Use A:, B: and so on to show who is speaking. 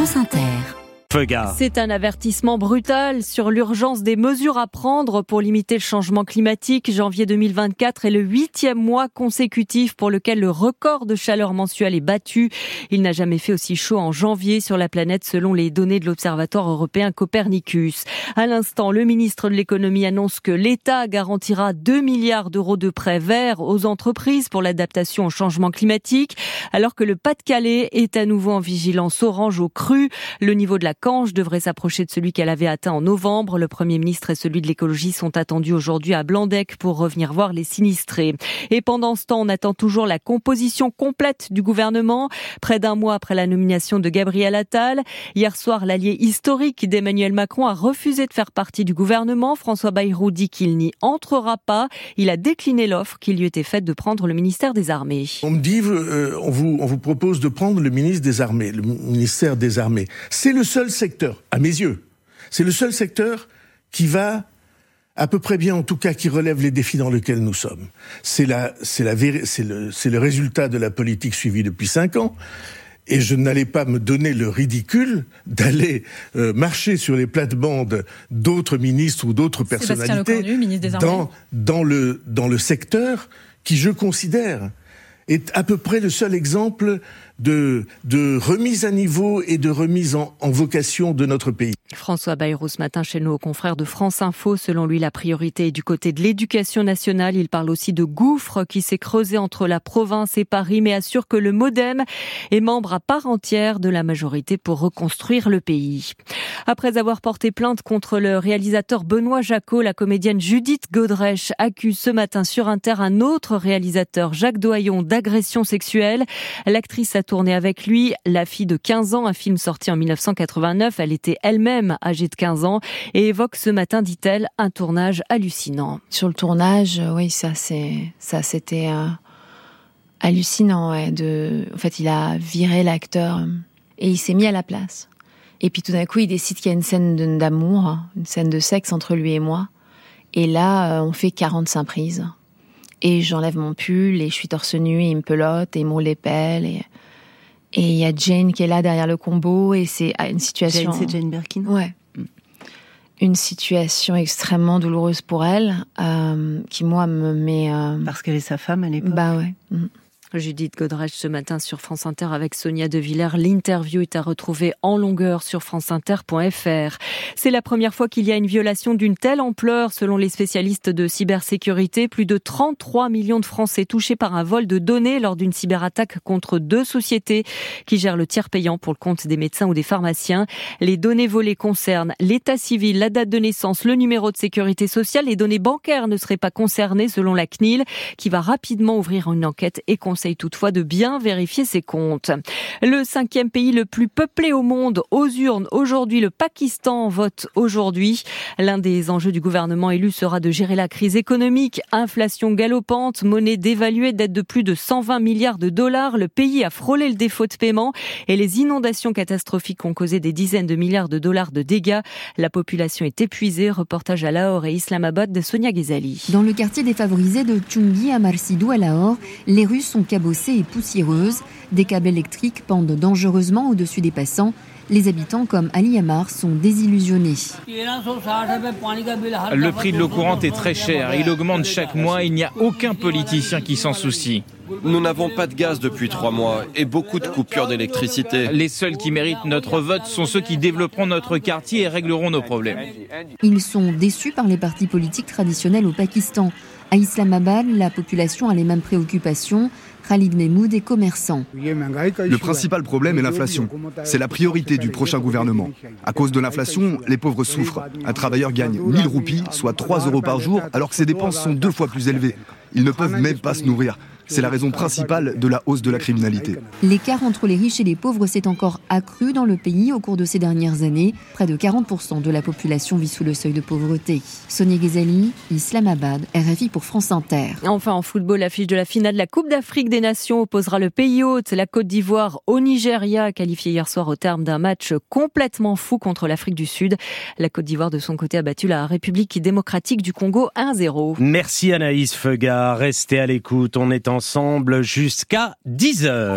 A: France Inter.
B: C'est un avertissement brutal sur l'urgence des mesures à prendre pour limiter le changement climatique. Janvier 2024 est le huitième mois consécutif pour lequel le record de chaleur mensuelle est battu. Il n'a jamais fait aussi chaud en janvier sur la planète selon les données de l'Observatoire européen Copernicus. À l'instant, le ministre de l'économie annonce que l'État garantira 2 milliards d'euros de prêts verts aux entreprises pour l'adaptation au changement climatique, alors que le Pas-de-Calais est à nouveau en vigilance orange au cru. Le niveau de la Cange devrait s'approcher de celui qu'elle avait atteint en novembre. Le Premier ministre et celui de l'écologie sont attendus aujourd'hui à Blandec pour revenir voir les sinistrés. Et pendant ce temps, on attend toujours la composition complète du gouvernement. Près d'un mois après la nomination de Gabriel Attal, hier soir, l'allié historique d'Emmanuel Macron a refusé de faire partie du gouvernement. François Bayrou dit qu'il n'y entrera pas. Il a décliné l'offre qui lui était faite de prendre le ministère des Armées.
C: On me dit, euh, on, vous, on vous propose de prendre le ministre des Armées, le ministère des Armées. C'est le seul secteur, à mes yeux, c'est le seul secteur qui va à peu près bien, en tout cas, qui relève les défis dans lesquels nous sommes. C'est la, c'est la, c'est le, c'est le résultat de la politique suivie depuis cinq ans. Et je n'allais pas me donner le ridicule d'aller euh, marcher sur les plates-bandes d'autres ministres ou d'autres personnalités dans, dans, le, dans le secteur qui, je considère, est à peu près le seul exemple de, de remise à niveau et de remise en, en vocation de notre pays.
B: François Bayrou ce matin chez nos confrères de France Info. Selon lui, la priorité est du côté de l'éducation nationale. Il parle aussi de gouffre qui s'est creusé entre la province et Paris, mais assure que le Modem est membre à part entière de la majorité pour reconstruire le pays. Après avoir porté plainte contre le réalisateur Benoît Jacot, la comédienne Judith Godrèche accuse ce matin sur Inter un autre réalisateur, Jacques Doyon, d'agression sexuelle. L'actrice a tourné avec lui La fille de 15 ans, un film sorti en 1989. Elle était elle-même âgée de 15 ans et évoque ce matin, dit-elle, un tournage hallucinant.
D: Sur le tournage, oui, ça c'est ça c'était euh, hallucinant. De, en fait, il a viré l'acteur et il s'est mis à la place. Et puis tout d'un coup, il décide qu'il y a une scène d'amour, une scène de sexe entre lui et moi. Et là, euh, on fait 45 prises. Et j'enlève mon pull et je suis torse nu et il me pelote et me l'épelle et et il y a Jane qui est là derrière le combo et c'est ah, une situation.
B: Jane, c'est Jane Birkin.
D: Ouais. Mm. Une situation extrêmement douloureuse pour elle, euh, qui moi me met. Euh...
E: Parce qu'elle est sa femme à l'époque.
D: Bah ouais. Mm.
B: Judith Godrèche ce matin sur France Inter avec Sonia De Villers. L'interview est à retrouver en longueur sur franceinter.fr. C'est la première fois qu'il y a une violation d'une telle ampleur selon les spécialistes de cybersécurité. Plus de 33 millions de Français touchés par un vol de données lors d'une cyberattaque contre deux sociétés qui gèrent le tiers payant pour le compte des médecins ou des pharmaciens. Les données volées concernent l'état civil, la date de naissance, le numéro de sécurité sociale. Les données bancaires ne seraient pas concernées selon la CNIL qui va rapidement ouvrir une enquête et conseille toutefois de bien vérifier ses comptes. Le cinquième pays le plus peuplé au monde aux urnes aujourd'hui, le Pakistan vote aujourd'hui. L'un des enjeux du gouvernement élu sera de gérer la crise économique, inflation galopante, monnaie dévaluée, dette de plus de 120 milliards de dollars. Le pays a frôlé le défaut de paiement et les inondations catastrophiques ont causé des dizaines de milliards de dollars de dégâts. La population est épuisée. Reportage à Lahore et Islamabad de Sonia Ghezali.
F: Dans le quartier défavorisé de Chungi à Marsidou à Lahore, les rues sont cabossée et poussiéreuse. Des câbles électriques pendent dangereusement au-dessus des passants. Les habitants comme Ali Amar sont désillusionnés.
G: Le prix de l'eau courante est très cher. Il augmente chaque mois. Il n'y a aucun politicien qui s'en soucie.
H: Nous n'avons pas de gaz depuis trois mois et beaucoup de coupures d'électricité.
G: Les seuls qui méritent notre vote sont ceux qui développeront notre quartier et régleront nos problèmes.
F: Ils sont déçus par les partis politiques traditionnels au Pakistan. À Islamabad, la population a les mêmes préoccupations. Khalid Mehmoud est commerçant.
I: Le principal problème est l'inflation. C'est la priorité du prochain gouvernement. À cause de l'inflation, les pauvres souffrent. Un travailleur gagne 1000 roupies, soit 3 euros par jour, alors que ses dépenses sont deux fois plus élevées. Ils ne peuvent même pas se nourrir. C'est la raison principale de la hausse de la criminalité.
F: L'écart entre les riches et les pauvres s'est encore accru dans le pays au cours de ces dernières années. Près de 40% de la population vit sous le seuil de pauvreté. Sonia Ghezali, Islamabad, RFI pour France Inter.
B: Enfin, en football, l'affiche de la finale de la Coupe d'Afrique des Nations opposera le pays hôte, la Côte d'Ivoire, au Nigeria, qualifié hier soir au terme d'un match complètement fou contre l'Afrique du Sud. La Côte d'Ivoire, de son côté, a battu la République démocratique du Congo 1-0.
A: Merci Anaïs Feuga. Restez à l'écoute. On est en ensemble jusqu'à 10 heures.